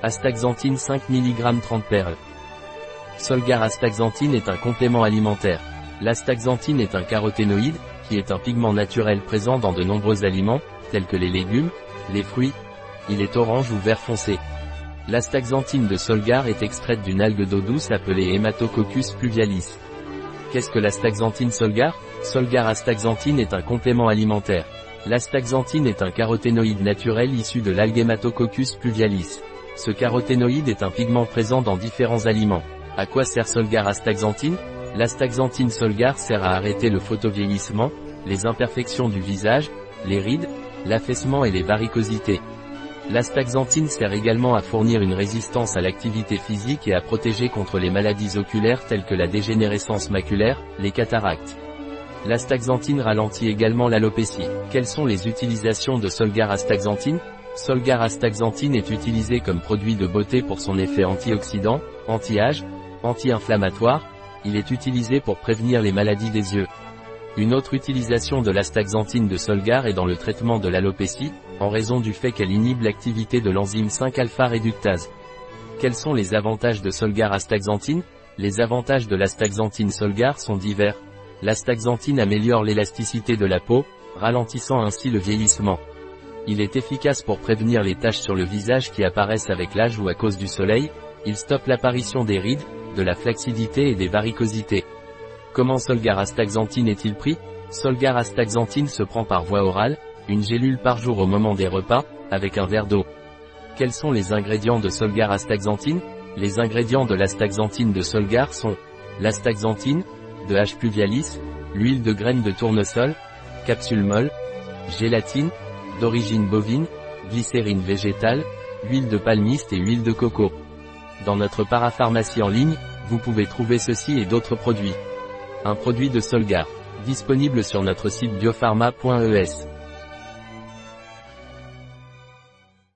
Astaxanthine 5 mg 30 perles. Solgar astaxanthine est un complément alimentaire. L'astaxanthine est un caroténoïde, qui est un pigment naturel présent dans de nombreux aliments, tels que les légumes, les fruits. Il est orange ou vert foncé. L'astaxanthine de Solgar est extraite d'une algue d'eau douce appelée Hematococcus pluvialis. Qu'est-ce que l'astaxanthine Solgar? Solgar astaxanthine est un complément alimentaire. L'astaxanthine est un caroténoïde naturel issu de l'algue Hematococcus pluvialis. Ce caroténoïde est un pigment présent dans différents aliments. À quoi sert Solgar astaxanthine L'astaxanthine Solgar sert à arrêter le photovieillissement, les imperfections du visage, les rides, l'affaissement et les varicosités. L'astaxanthine sert également à fournir une résistance à l'activité physique et à protéger contre les maladies oculaires telles que la dégénérescence maculaire, les cataractes. L'astaxanthine ralentit également l'alopécie. Quelles sont les utilisations de Solgar astaxanthine Solgar astaxanthine est utilisé comme produit de beauté pour son effet antioxydant, anti-âge, anti-inflammatoire, il est utilisé pour prévenir les maladies des yeux. Une autre utilisation de l'astaxanthine de Solgar est dans le traitement de l'alopécie, en raison du fait qu'elle inhibe l'activité de l'enzyme 5-alpha réductase. Quels sont les avantages de Solgar astaxanthine? Les avantages de l'astaxanthine Solgar sont divers. L'astaxanthine améliore l'élasticité de la peau, ralentissant ainsi le vieillissement. Il est efficace pour prévenir les taches sur le visage qui apparaissent avec l'âge ou à cause du soleil, il stoppe l'apparition des rides, de la flacidité et des varicosités. Comment Solgar astaxanthine est-il pris? Solgar astaxanthine se prend par voie orale, une gélule par jour au moment des repas, avec un verre d'eau. Quels sont les ingrédients de Solgar astaxanthine Les ingrédients de l'astaxanthine de Solgar sont l'astaxanthine, de H. pluvialis, l'huile de graines de tournesol, capsule molle, gélatine, d'origine bovine, glycérine végétale, huile de palmiste et huile de coco. Dans notre parapharmacie en ligne, vous pouvez trouver ceci et d'autres produits. Un produit de Solgar. Disponible sur notre site biopharma.es.